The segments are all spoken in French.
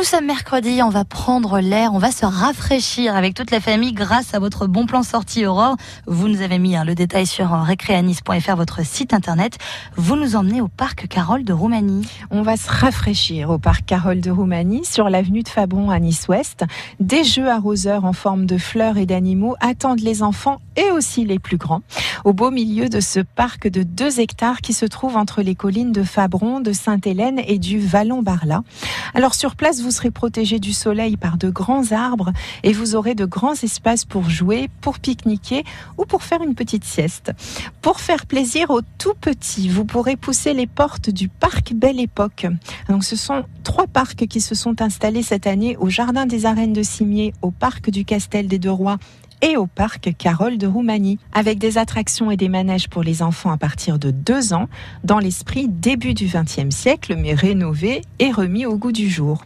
Nous sommes mercredi, on va prendre l'air, on va se rafraîchir avec toute la famille grâce à votre bon plan sortie Aurore. Vous nous avez mis hein, le détail sur euh, récréanis.fr, votre site internet. Vous nous emmenez au parc Carole de Roumanie. On va se rafraîchir au parc Carole de Roumanie sur l'avenue de Fabron à Nice-Ouest. Des jeux arroseurs en forme de fleurs et d'animaux attendent les enfants et aussi les plus grands. Au beau milieu de ce parc de 2 hectares qui se trouve entre les collines de Fabron, de Sainte-Hélène et du Vallon-Barla. Alors sur place, vous serez protégé du soleil par de grands arbres et vous aurez de grands espaces pour jouer, pour pique-niquer ou pour faire une petite sieste. Pour faire plaisir aux tout petits, vous pourrez pousser les portes du parc Belle Époque. Donc ce sont trois parcs qui se sont installés cette année au Jardin des Arènes de Cimier, au parc du Castel des Deux Rois et au parc Carole de Roumanie, avec des attractions et des manèges pour les enfants à partir de 2 ans, dans l'esprit début du XXe siècle, mais rénové et remis au goût du jour.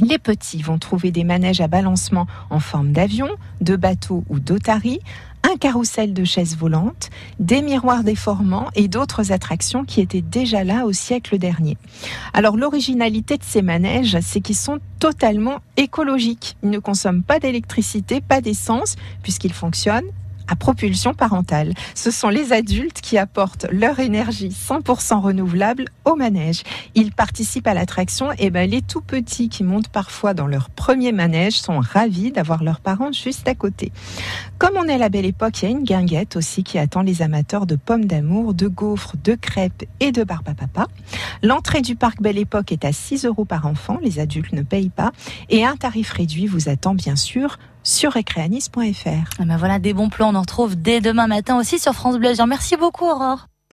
Les petits vont trouver des manèges à balancement en forme d'avion, de bateau ou d'otarie, un carrousel de chaises volantes, des miroirs déformants et d'autres attractions qui étaient déjà là au siècle dernier. Alors l'originalité de ces manèges, c'est qu'ils sont totalement écologiques. Ils ne consomment pas d'électricité, pas d'essence, puisqu'ils fonctionnent à propulsion parentale. Ce sont les adultes qui apportent leur énergie 100% renouvelable au manège. Ils participent à l'attraction et ben, les tout petits qui montent parfois dans leur premier manège sont ravis d'avoir leurs parents juste à côté. Comme on est à la belle époque, il y a une guinguette aussi qui attend les amateurs de pommes d'amour, de gaufres, de crêpes et de barbe à papa. L'entrée du parc Belle Époque est à 6 euros par enfant, les adultes ne payent pas et un tarif réduit vous attend bien sûr sur recréanis.fr. Ah ben voilà des bons plans, on en retrouve dès demain matin aussi sur France Bleu. Merci beaucoup Aurore.